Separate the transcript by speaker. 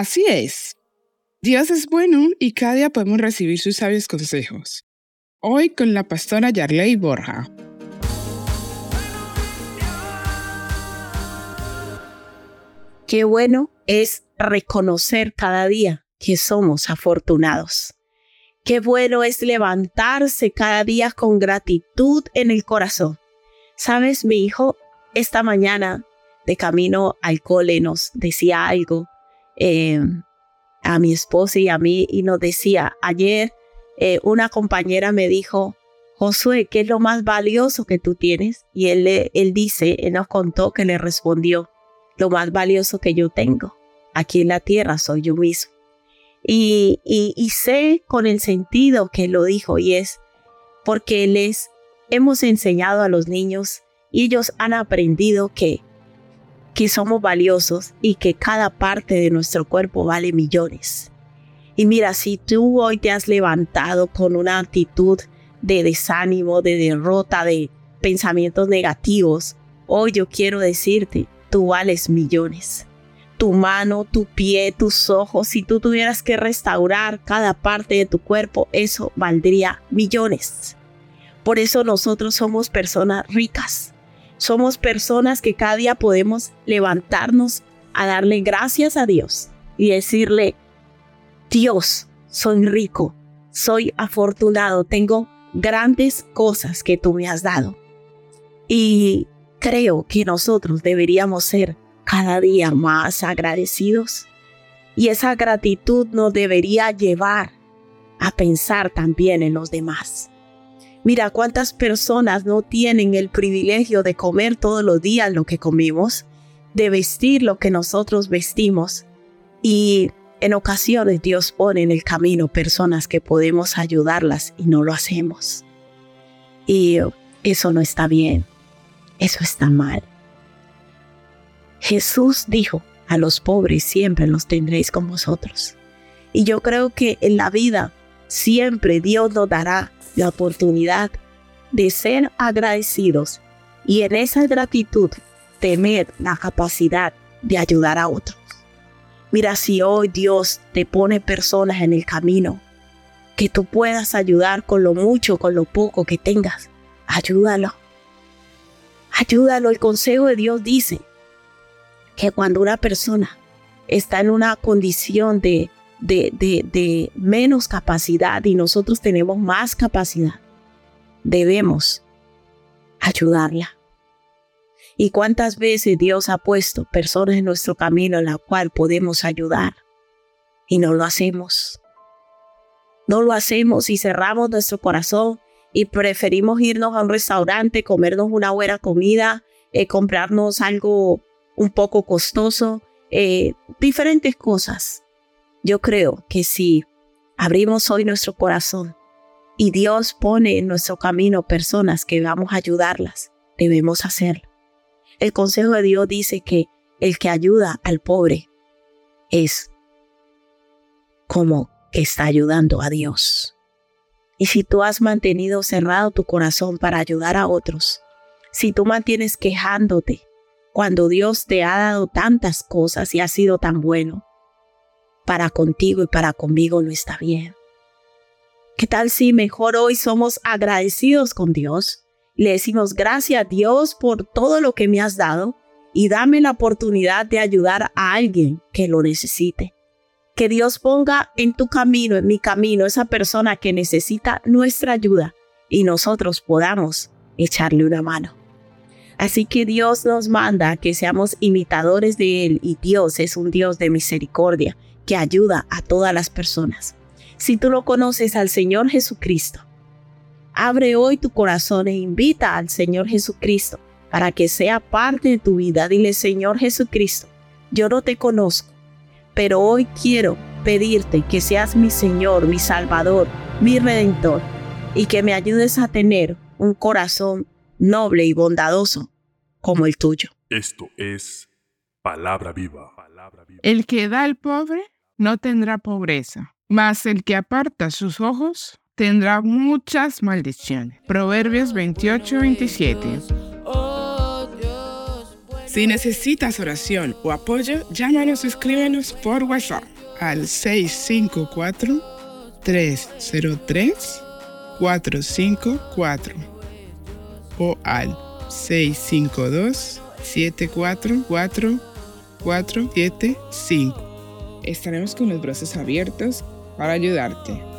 Speaker 1: Así es. Dios es bueno y cada día podemos recibir sus sabios consejos. Hoy con la pastora Yarley Borja.
Speaker 2: Qué bueno es reconocer cada día que somos afortunados. Qué bueno es levantarse cada día con gratitud en el corazón. Sabes, mi hijo esta mañana de camino al cole nos decía algo eh, a mi esposa y a mí y nos decía, ayer eh, una compañera me dijo, Josué, ¿qué es lo más valioso que tú tienes? Y él, él dice, él nos contó que le respondió, lo más valioso que yo tengo aquí en la tierra soy yo mismo. Y, y, y sé con el sentido que lo dijo y es porque les hemos enseñado a los niños y ellos han aprendido que, que somos valiosos y que cada parte de nuestro cuerpo vale millones. Y mira, si tú hoy te has levantado con una actitud de desánimo, de derrota, de pensamientos negativos, hoy yo quiero decirte, tú vales millones. Tu mano, tu pie, tus ojos, si tú tuvieras que restaurar cada parte de tu cuerpo, eso valdría millones. Por eso nosotros somos personas ricas. Somos personas que cada día podemos levantarnos a darle gracias a Dios y decirle, Dios, soy rico, soy afortunado, tengo grandes cosas que tú me has dado. Y creo que nosotros deberíamos ser cada día más agradecidos. Y esa gratitud nos debería llevar a pensar también en los demás. Mira cuántas personas no tienen el privilegio de comer todos los días lo que comimos, de vestir lo que nosotros vestimos. Y en ocasiones Dios pone en el camino personas que podemos ayudarlas y no lo hacemos. Y eso no está bien, eso está mal. Jesús dijo, a los pobres siempre los tendréis con vosotros. Y yo creo que en la vida siempre Dios nos dará la oportunidad de ser agradecidos y en esa gratitud tener la capacidad de ayudar a otros. Mira, si hoy Dios te pone personas en el camino que tú puedas ayudar con lo mucho, con lo poco que tengas, ayúdalo. Ayúdalo. El consejo de Dios dice que cuando una persona está en una condición de de, menos capacidad y nosotros tenemos más capacidad, debemos ayudarla. ¿Y cuántas veces Dios ha puesto personas en nuestro camino en la cual podemos ayudar y no lo hacemos? No lo hacemos y cerramos nuestro corazón y preferimos irnos a un restaurante, comernos una buena comida, eh, comprarnos algo un poco costoso, eh, diferentes cosas. Yo creo que si abrimos hoy nuestro corazón y Dios pone en nuestro camino personas que vamos a ayudarlas, debemos hacerlo. El consejo de Dios dice que el que ayuda al pobre es como que está ayudando a Dios. Y si tú has mantenido cerrado tu corazón para ayudar a otros, si tú mantienes quejándote cuando Dios te ha dado tantas cosas y ha sido tan bueno, para contigo y para conmigo no está bien. ¿Qué tal si mejor hoy somos agradecidos con Dios? Le decimos gracias a Dios por todo lo que me has dado y dame la oportunidad de ayudar a alguien que lo necesite. Que Dios ponga en tu camino, en mi camino, esa persona que necesita nuestra ayuda y nosotros podamos echarle una mano. Así que Dios nos manda que seamos imitadores de Él y Dios es un Dios de misericordia que ayuda a todas las personas. Si tú no conoces al Señor Jesucristo, abre hoy tu corazón e invita al Señor Jesucristo para que sea parte de tu vida. Dile, Señor Jesucristo, yo no te conozco, pero hoy quiero pedirte que seas mi Señor, mi Salvador, mi Redentor, y que me ayudes a tener un corazón noble y bondadoso como el tuyo.
Speaker 3: Esto es palabra viva.
Speaker 1: El que da al pobre no tendrá pobreza, mas el que aparta sus ojos tendrá muchas maldiciones. Proverbios 28-27. Si necesitas oración o apoyo, llámanos o escríbenos por WhatsApp al 654-303-454 o al 652-744-475. Estaremos con los brazos abiertos para ayudarte.